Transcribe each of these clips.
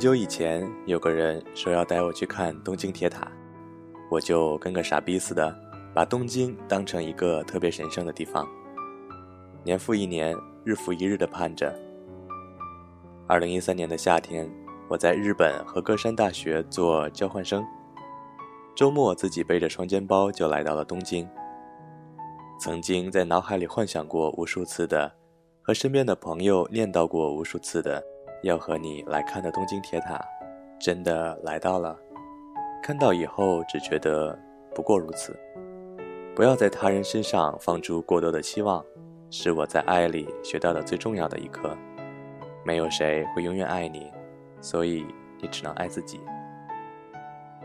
很久以前，有个人说要带我去看东京铁塔，我就跟个傻逼似的，把东京当成一个特别神圣的地方。年复一年，日复一日的盼着。二零一三年的夏天，我在日本和歌山大学做交换生，周末自己背着双肩包就来到了东京。曾经在脑海里幻想过无数次的，和身边的朋友念叨过无数次的。要和你来看的东京铁塔，真的来到了。看到以后只觉得不过如此。不要在他人身上放出过多的期望，是我在爱里学到的最重要的一课。没有谁会永远爱你，所以你只能爱自己。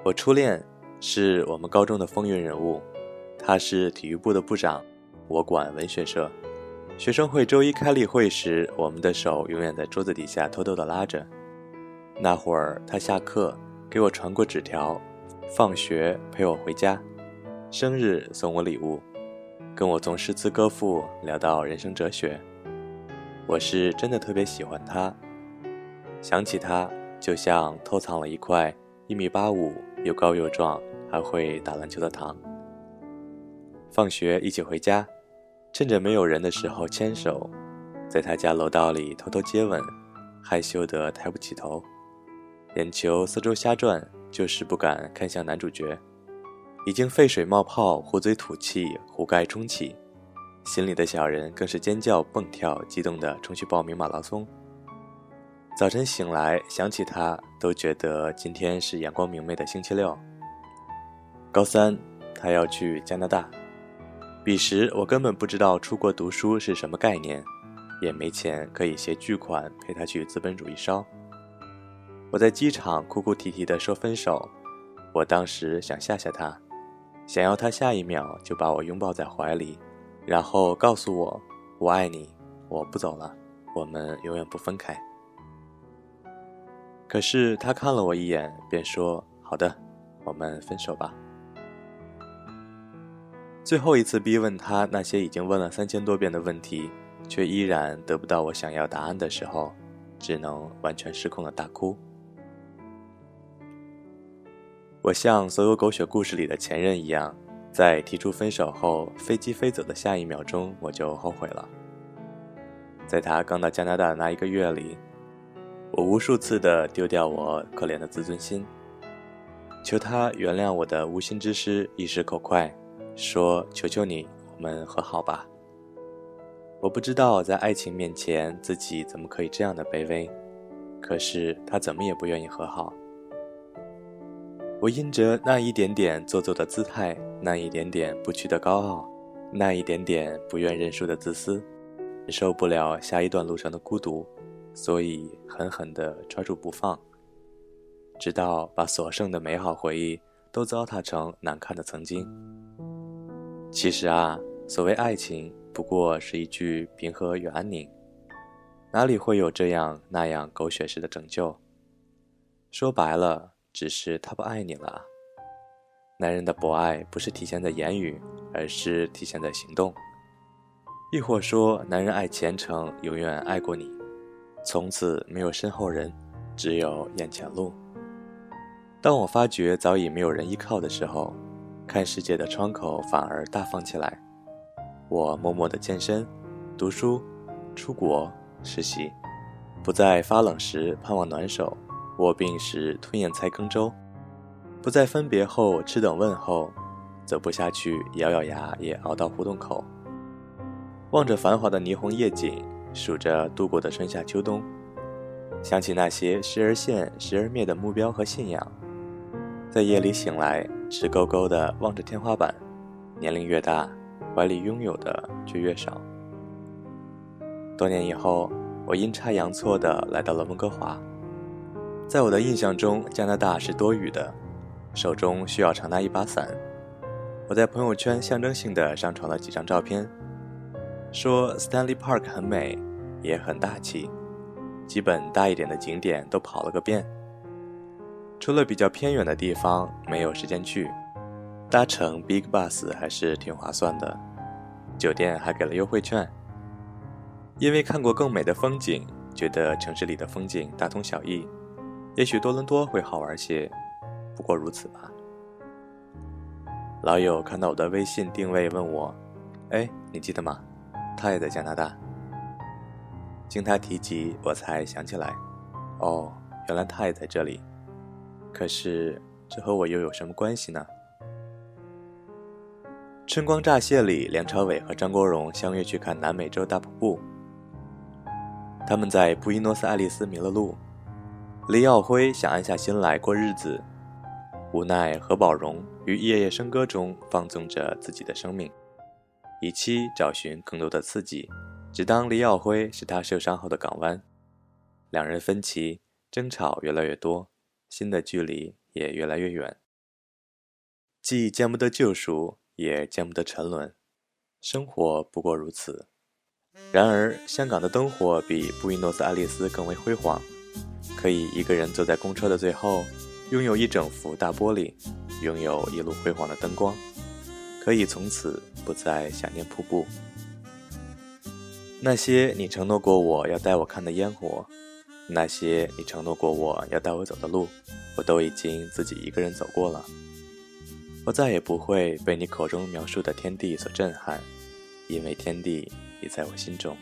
我初恋是我们高中的风云人物，他是体育部的部长，我管文学社。学生会周一开例会时，我们的手永远在桌子底下偷偷地拉着。那会儿他下课给我传过纸条，放学陪我回家，生日送我礼物，跟我从诗词歌赋聊到人生哲学。我是真的特别喜欢他，想起他就像偷藏了一块一米八五又高又壮还会打篮球的糖。放学一起回家。趁着没有人的时候牵手，在他家楼道里偷偷接吻，害羞得抬不起头，眼球四周瞎转，就是不敢看向男主角。已经沸水冒泡，壶嘴吐气，壶盖冲起，心里的小人更是尖叫蹦跳，激动地冲去报名马拉松。早晨醒来想起他，都觉得今天是阳光明媚的星期六。高三，他要去加拿大。彼时我根本不知道出国读书是什么概念，也没钱可以携巨款陪他去资本主义烧。我在机场哭哭啼啼地说分手，我当时想吓吓他，想要他下一秒就把我拥抱在怀里，然后告诉我我爱你，我不走了，我们永远不分开。可是他看了我一眼，便说好的，我们分手吧。最后一次逼问他那些已经问了三千多遍的问题，却依然得不到我想要答案的时候，只能完全失控的大哭。我像所有狗血故事里的前任一样，在提出分手后，飞机飞走的下一秒钟，我就后悔了。在他刚到加拿大的那一个月里，我无数次的丢掉我可怜的自尊心，求他原谅我的无心之失，一时口快。说：“求求你，我们和好吧。”我不知道在爱情面前自己怎么可以这样的卑微，可是他怎么也不愿意和好。我因着那一点点做作的姿态，那一点点不屈的高傲，那一点点不愿认输的自私，忍受不了下一段路程的孤独，所以狠狠地抓住不放，直到把所剩的美好回忆都糟蹋成难看的曾经。其实啊，所谓爱情，不过是一句平和与安宁，哪里会有这样那样狗血式的拯救？说白了，只是他不爱你了。男人的博爱不是体现在言语，而是体现在行动。亦或说，男人爱前程，永远爱过你，从此没有身后人，只有眼前路。当我发觉早已没有人依靠的时候。看世界的窗口反而大方起来，我默默的健身、读书、出国实习，不再发冷时盼望暖手，卧病时吞咽菜羹粥，不再分别后吃等问候，走不下去咬咬牙也熬到胡同口。望着繁华的霓虹夜景，数着度过的春夏秋冬，想起那些时而现时而灭的目标和信仰，在夜里醒来。直勾勾地望着天花板，年龄越大，怀里拥有的却越少。多年以后，我阴差阳错地来到了温哥华。在我的印象中，加拿大是多雨的，手中需要常拿一把伞。我在朋友圈象征性地上传了几张照片，说 Stanley Park 很美，也很大气，基本大一点的景点都跑了个遍。除了比较偏远的地方没有时间去，搭乘 Big Bus 还是挺划算的，酒店还给了优惠券。因为看过更美的风景，觉得城市里的风景大同小异，也许多伦多会好玩些，不过如此吧。老友看到我的微信定位，问我：“哎，你记得吗？他也在加拿大。”经他提及，我才想起来，哦，原来他也在这里。可是，这和我又有什么关系呢？《春光乍泄》里，梁朝伟和张国荣相约去看南美洲大瀑布。他们在布宜诺斯艾利斯迷了路。李耀辉想安下心来过日子，无奈何宝荣于夜夜笙歌中放纵着自己的生命，以期找寻更多的刺激，只当李耀辉是他受伤后的港湾。两人分歧，争吵越来越多，心的距离也越来越远。既见不得救赎，也见不得沉沦，生活不过如此。然而，香港的灯火比布宜诺斯艾利斯更为辉煌。可以一个人坐在公车的最后，拥有一整幅大玻璃，拥有一路辉煌的灯光，可以从此不再想念瀑布。那些你承诺过我要带我看的烟火，那些你承诺过我要带我走的路，我都已经自己一个人走过了。我再也不会被你口中描述的天地所震撼，因为天地已在我心中。